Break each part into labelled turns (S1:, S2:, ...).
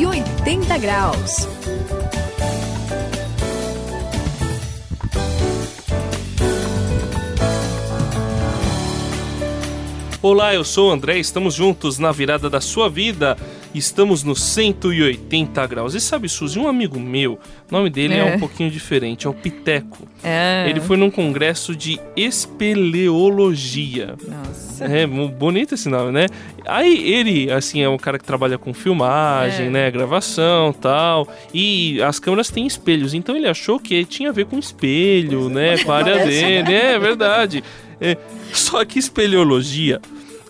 S1: 180 graus.
S2: Olá, eu sou o André, estamos juntos na virada da sua vida. Estamos no 180 graus. E sabe, Suzy, um amigo meu, o nome dele é, é um pouquinho diferente, é o Piteco. É. Ele foi num congresso de espeleologia. Nossa. É, bonito esse nome, né? Aí ele, assim, é um cara que trabalha com filmagem, é. né, gravação tal. E as câmeras têm espelhos, então ele achou que tinha a ver com espelho, né, com a área dele. É verdade. É, só que espeleologia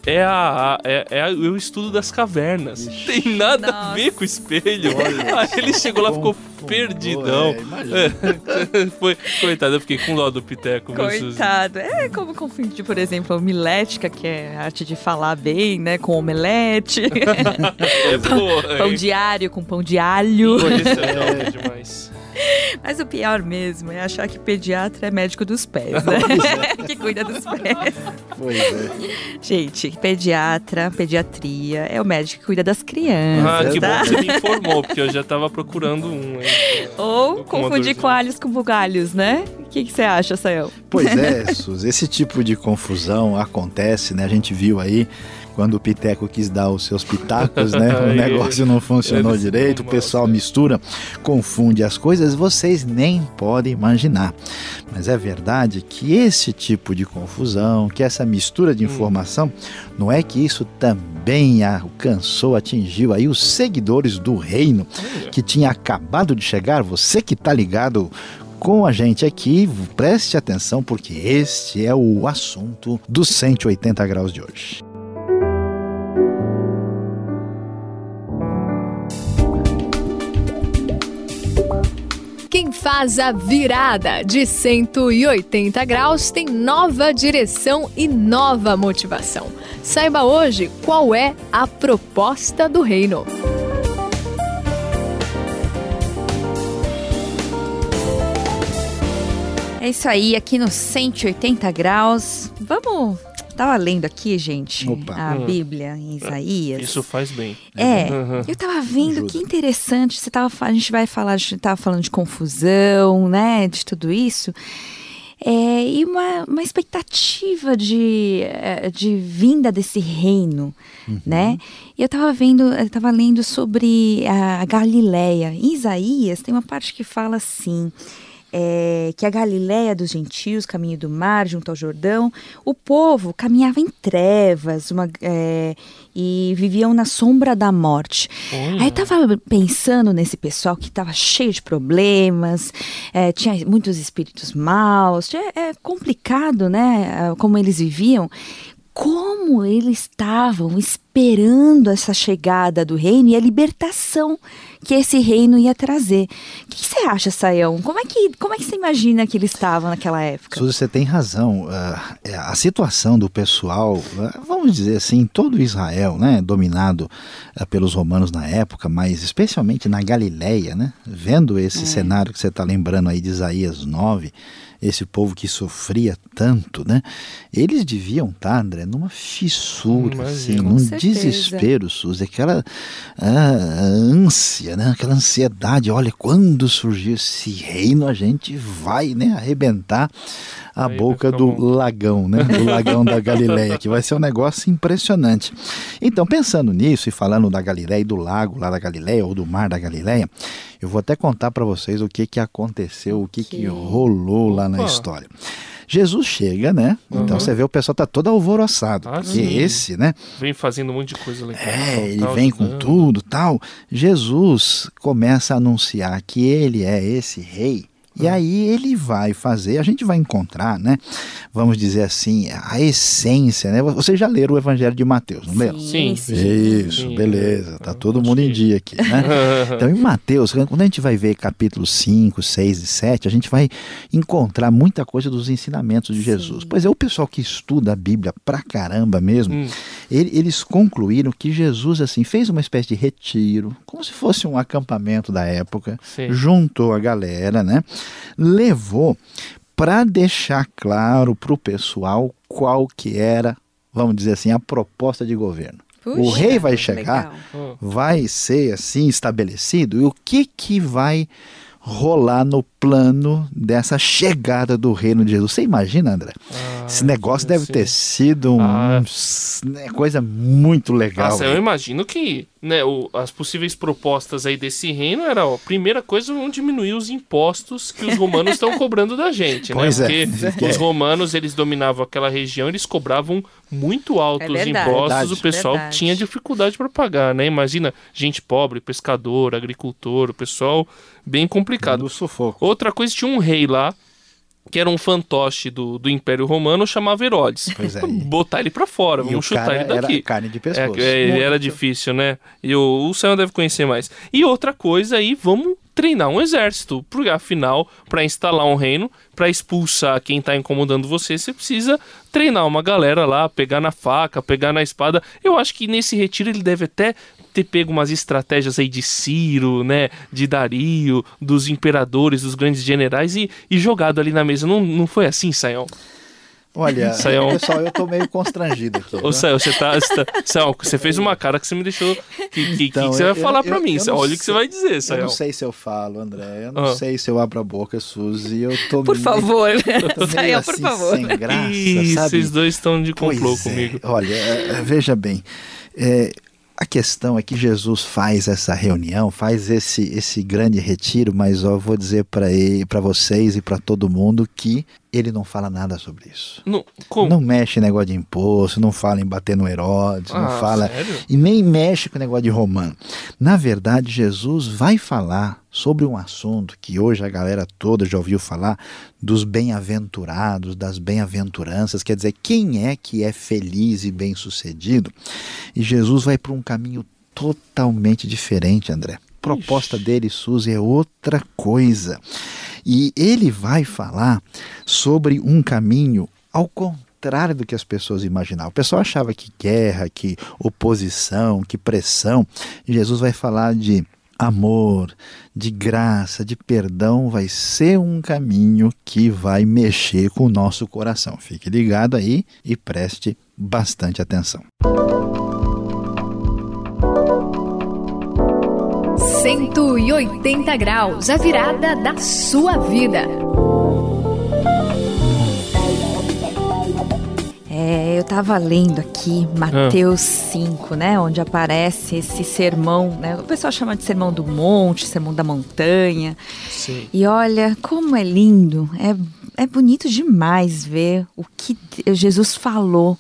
S2: é, a, é, é o estudo das cavernas. Ixi. Tem nada Nossa. a ver com o espelho. Olha, Aí ele chegou lá, ficou perdidão. É, foi, coitado, eu fiquei com dó do Piteco.
S3: Coitado. É como confundir, por exemplo, a homilética, que é a arte de falar bem, né? Com omelete. é boa. Pão diário com pão de alho.
S2: Isso é, é demais.
S3: Mas o pior mesmo é achar que pediatra é médico dos pés, né? É. que cuida dos pés. Pois é. Gente, pediatra, pediatria, é o médico que cuida das crianças.
S2: Ah, que tá? bom que você me informou, porque eu já estava procurando um. Hein?
S3: Ou confundir coalhos com bugalhos, né? O que, que você acha, Sael?
S4: Pois é, Sus, esse tipo de confusão acontece, né? A gente viu aí quando o Piteco quis dar os seus pitacos, né? O negócio não funcionou direito, o pessoal mistura, confunde as coisas, vocês nem podem imaginar. Mas é verdade que esse tipo de confusão, que essa mistura de hum. informação, não é que isso também alcançou, atingiu aí os seguidores do reino que tinha acabado de chegar, você que está ligado com a gente aqui, preste atenção porque este é o assunto dos 180 graus de hoje.
S1: Quem faz a virada de 180 graus tem nova direção e nova motivação. Saiba hoje qual é a proposta do reino.
S3: É isso aí, aqui no 180 graus. Vamos tava lendo aqui, gente, Opa. a hum. Bíblia em Isaías.
S2: Isso faz bem.
S3: É, uhum. eu tava vendo Ajuda. que interessante. Você tava, a gente vai falar, a gente tava falando de confusão, né, de tudo isso. É, e uma, uma expectativa de, é, de vinda desse reino, uhum. né? E eu estava vendo, eu estava lendo sobre a Galileia. Em Isaías tem uma parte que fala assim: é, que a Galiléia dos gentios, caminho do mar, junto ao Jordão, o povo caminhava em trevas uma, é, e viviam na sombra da morte. Aí eu estava pensando nesse pessoal que estava cheio de problemas, é, tinha muitos espíritos maus, é complicado, né, como eles viviam como eles estavam esperando essa chegada do reino e a libertação que esse reino ia trazer. O que você acha, Saião? Como é que, como é que você imagina que eles estavam naquela época?
S4: Suzy, você tem razão. Uh, a situação do pessoal, uh, vamos dizer assim, todo Israel, né, dominado uh, pelos romanos na época, mas especialmente na Galileia, né, vendo esse é. cenário que você está lembrando aí de Isaías 9, esse povo que sofria tanto, né? Eles deviam estar, tá, André, numa fissura, Imagina. assim, num certeza. desespero, Suzy, aquela ah, ânsia, né? Aquela ansiedade, olha, quando surgir esse reino, a gente vai, né, arrebentar a Aí boca do bom. lagão, né? Do lagão da Galileia, que vai ser um negócio impressionante. Então, pensando nisso e falando da Galileia e do lago lá da Galileia ou do mar da Galileia, eu vou até contar para vocês o que que aconteceu, o que que rolou lá na história. Jesus chega, né? Uhum. Então você vê o pessoal tá todo alvoroçado. Ah, porque sim. esse, né?
S2: Vem fazendo um monte de coisa legal.
S4: É, ele tal, vem com tudo, tal. Jesus começa a anunciar que ele é esse rei e aí ele vai fazer, a gente vai encontrar, né? Vamos dizer assim, a essência, né? Vocês já leram o Evangelho de Mateus, não leram?
S2: Sim.
S4: sim. Isso, sim. beleza. Tá todo mundo em dia aqui, né? então, em Mateus, quando a gente vai ver capítulos 5, 6 e 7, a gente vai encontrar muita coisa dos ensinamentos de Jesus. Sim. Pois é, o pessoal que estuda a Bíblia pra caramba mesmo, hum. ele, eles concluíram que Jesus, assim, fez uma espécie de retiro, como se fosse um acampamento da época, juntou a galera, né? Levou para deixar claro para o pessoal qual que era, vamos dizer assim, a proposta de governo. Puxa, o rei vai chegar, legal. vai ser assim estabelecido, e o que que vai rolar no plano dessa chegada do reino de Jesus. Você imagina, André? Ah, Esse negócio deve ter sido uma ah. né, coisa muito legal.
S2: Nossa, eu imagino que né, o, as possíveis propostas aí desse reino era, ó, primeira coisa, vamos diminuir os impostos que os romanos estão cobrando da gente, né?
S4: pois
S2: né? Porque é. os romanos, eles dominavam aquela região, eles cobravam muito altos é impostos, verdade, o pessoal verdade. tinha dificuldade para pagar, né? Imagina, gente pobre, pescador, agricultor, o pessoal bem complicado.
S4: Do sufoco.
S2: Outra coisa, tinha um rei lá que era um fantoche do, do Império Romano, chamava Herodes.
S4: Pois é.
S2: Botar ele para fora, vamos chutar ele daqui.
S4: Era carne de pescoço.
S2: É, ele era difícil, né? E o, o Sam deve conhecer mais. E outra coisa aí, vamos treinar um exército, porque afinal, para instalar um reino, para expulsar quem tá incomodando você, você precisa treinar uma galera lá, pegar na faca, pegar na espada. Eu acho que nesse retiro ele deve até ter pego umas estratégias aí de Ciro, né, de Dario, dos imperadores, dos grandes generais e, e jogado ali na mesa. Não, não foi assim, Sayão?
S4: Olha, Sayão... pessoal, eu tô meio constrangido aqui.
S2: Ô, Sayão, você tá. Você, tá, Sayão, você fez uma cara que você me deixou. Que, que, então, que você vai falar para mim? Eu Olha o que você vai dizer, Sayão.
S4: Eu não sei se eu falo, André. Eu não ah. sei se eu abro a boca, Suzy. Eu tô
S3: Por
S4: meio,
S3: favor, Sayão, assim, por favor.
S4: Sem graça, Ih, sabe?
S2: Vocês dois estão de complô
S4: pois
S2: é. comigo.
S4: É. Olha, veja bem. É, a questão é que Jesus faz essa reunião, faz esse, esse grande retiro, mas eu vou dizer para vocês e para todo mundo que ele não fala nada sobre isso.
S2: Não,
S4: não mexe em negócio de imposto, não fala em bater no Herodes,
S2: ah,
S4: não fala.
S2: Sério?
S4: E nem mexe com o negócio de romano. Na verdade, Jesus vai falar sobre um assunto que hoje a galera toda já ouviu falar dos bem-aventurados, das bem-aventuranças, quer dizer, quem é que é feliz e bem-sucedido? E Jesus vai para um caminho totalmente diferente, André. A proposta Ixi. dele, Suzy, é outra coisa. E ele vai falar sobre um caminho ao contrário do que as pessoas imaginavam. O pessoal achava que guerra, que oposição, que pressão. Jesus vai falar de amor, de graça, de perdão, vai ser um caminho que vai mexer com o nosso coração. Fique ligado aí e preste bastante atenção.
S1: 180 graus, a virada da sua vida.
S3: É, eu estava lendo aqui Mateus ah. 5, né, onde aparece esse sermão, né? O pessoal chama de sermão do monte, sermão da montanha.
S2: Sim.
S3: E olha como é lindo, é, é bonito demais ver o que Jesus falou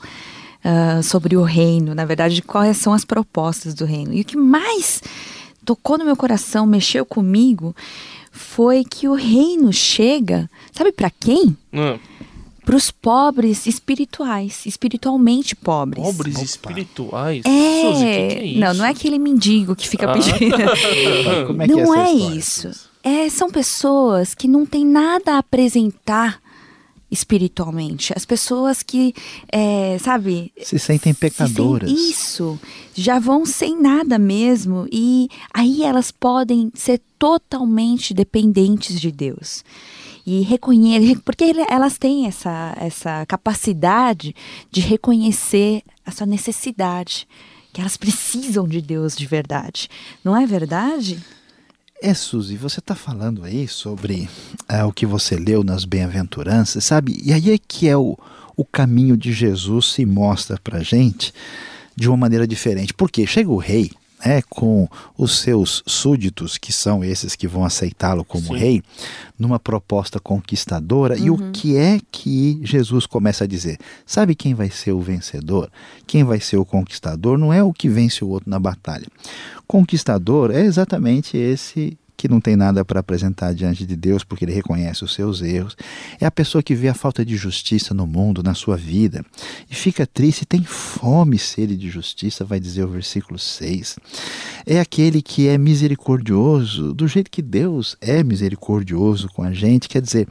S3: uh, sobre o reino, na verdade, quais são as propostas do reino. E o que mais tocou no meu coração, mexeu comigo, foi que o reino chega, sabe para quem?
S2: Hum.
S3: Para os pobres espirituais, espiritualmente pobres.
S2: Pobres Opa. espirituais?
S3: É.
S2: Suzy, que que é isso?
S3: Não, não é aquele mendigo que fica ah. pedindo.
S4: Como é que
S3: não
S4: é,
S3: é isso. É, são pessoas que não têm nada a apresentar espiritualmente. As pessoas que, é, sabe...
S4: Se sentem pecadoras.
S3: Se sentem isso. Já vão sem nada mesmo. E aí elas podem ser totalmente dependentes de Deus. E reconhecer... Porque elas têm essa, essa capacidade de reconhecer a sua necessidade. Que elas precisam de Deus de verdade. Não é verdade?
S4: É, Suzy, você está falando aí sobre é, o que você leu nas bem-aventuranças, sabe? E aí é que é o, o caminho de Jesus se mostra para gente de uma maneira diferente. Porque chega o rei, né, com os seus súditos, que são esses que vão aceitá-lo como Sim. rei, numa proposta conquistadora. Uhum. E o uhum. que é que Jesus começa a dizer? Sabe quem vai ser o vencedor? Quem vai ser o conquistador? Não é o que vence o outro na batalha. Conquistador é exatamente esse que não tem nada para apresentar diante de Deus porque ele reconhece os seus erros. É a pessoa que vê a falta de justiça no mundo, na sua vida, e fica triste, tem fome sede de justiça, vai dizer o versículo 6. É aquele que é misericordioso, do jeito que Deus é misericordioso com a gente, quer dizer,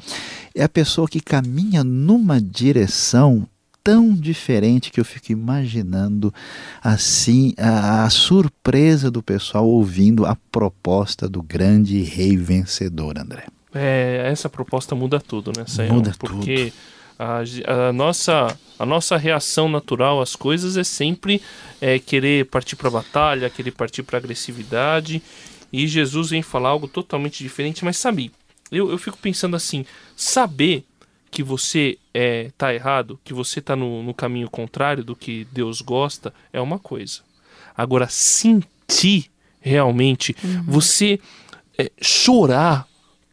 S4: é a pessoa que caminha numa direção tão diferente que eu fico imaginando assim a, a, surpresa do pessoal ouvindo a proposta do grande rei vencedor, André.
S2: É, essa proposta muda tudo, né, Senhor?
S4: Muda
S2: Porque
S4: tudo
S2: A, a, nossa, a nossa reação natural às coisas é sempre é, querer partir para a batalha, querer partir para agressividade. E Jesus vem falar algo totalmente diferente. Mas sabe, eu, eu fico pensando assim: saber que você é, tá errado, que você tá no, no caminho contrário do que Deus gosta, é uma coisa. Agora, sentir realmente, uhum. você é, chorar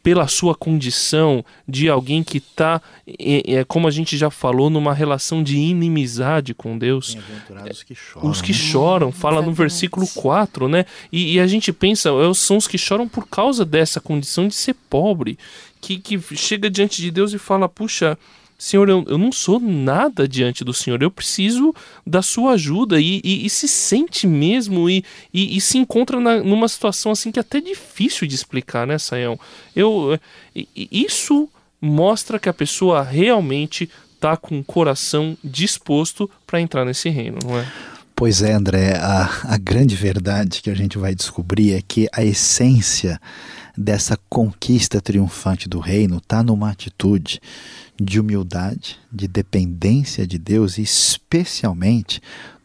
S2: pela sua condição de alguém que está, é, é, como a gente já falou, numa relação de inimizade com Deus.
S4: Os que choram.
S2: Os que choram, fala no versículo 4, né? E, e, a gente pensa, é, são os que choram por causa dessa condição de ser pobre, que, que chega diante de Deus e fala, puxa, Senhor, eu, eu não sou nada diante do Senhor, eu preciso da sua ajuda e, e, e se sente mesmo e, e se encontra na, numa situação assim que é até difícil de explicar, né, Sayão? Eu, isso mostra que a pessoa realmente está com o coração disposto para entrar nesse reino, não é?
S4: Pois é, André, a, a grande verdade que a gente vai descobrir é que a essência dessa conquista triunfante do reino está numa atitude de humildade, de dependência de Deus e especialmente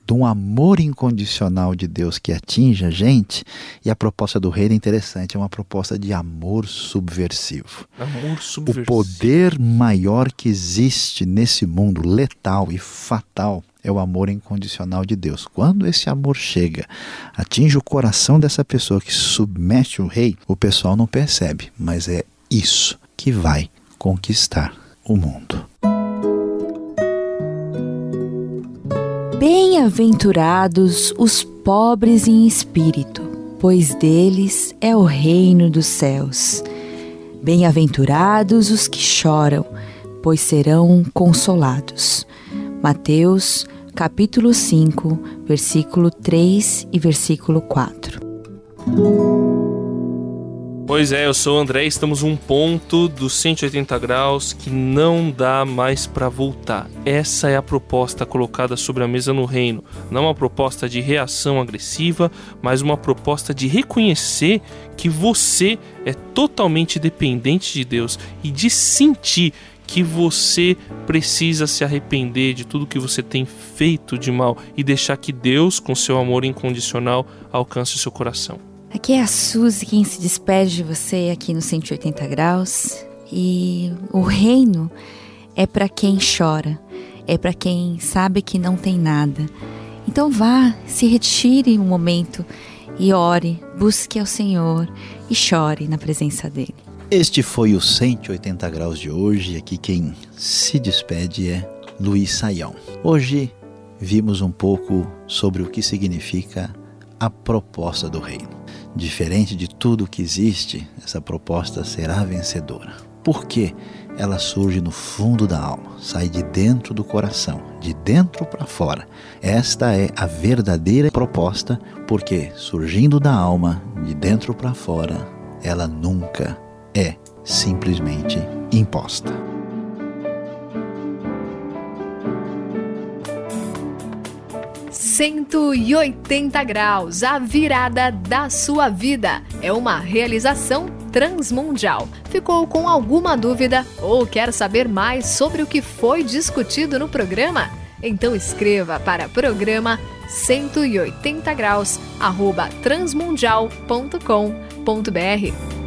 S4: de um amor incondicional de Deus que atinge a gente. E a proposta do reino é interessante, é uma proposta de amor subversivo.
S2: Amor subversivo.
S4: O poder maior que existe nesse mundo letal e fatal é o amor incondicional de Deus. Quando esse amor chega, atinge o coração dessa pessoa que submete o rei, o pessoal não percebe, mas é isso que vai conquistar o mundo.
S3: Bem-aventurados os pobres em espírito, pois deles é o reino dos céus. Bem-aventurados os que choram, pois serão consolados. Mateus, capítulo 5, versículo 3 e versículo 4.
S2: Pois é, eu sou o André, estamos um ponto dos 180 graus que não dá mais para voltar. Essa é a proposta colocada sobre a mesa no reino. Não uma proposta de reação agressiva, mas uma proposta de reconhecer que você é totalmente dependente de Deus e de sentir que você precisa se arrepender de tudo que você tem feito de mal e deixar que Deus, com seu amor incondicional, alcance o seu coração.
S3: Aqui é a Suzy quem se despede de você aqui no 180 graus. E o reino é para quem chora, é para quem sabe que não tem nada. Então vá, se retire um momento e ore, busque ao Senhor e chore na presença dele.
S4: Este foi o 180 graus de hoje. Aqui quem se despede é Luiz Saião. Hoje vimos um pouco sobre o que significa a proposta do reino. Diferente de tudo que existe, essa proposta será vencedora. Por quê? Ela surge no fundo da alma, sai de dentro do coração, de dentro para fora. Esta é a verdadeira proposta, porque surgindo da alma, de dentro para fora, ela nunca é simplesmente imposta.
S1: 180 graus, a virada da sua vida. É uma realização transmundial. Ficou com alguma dúvida ou quer saber mais sobre o que foi discutido no programa? Então escreva para programa 180 graus arroba transmundial.com.br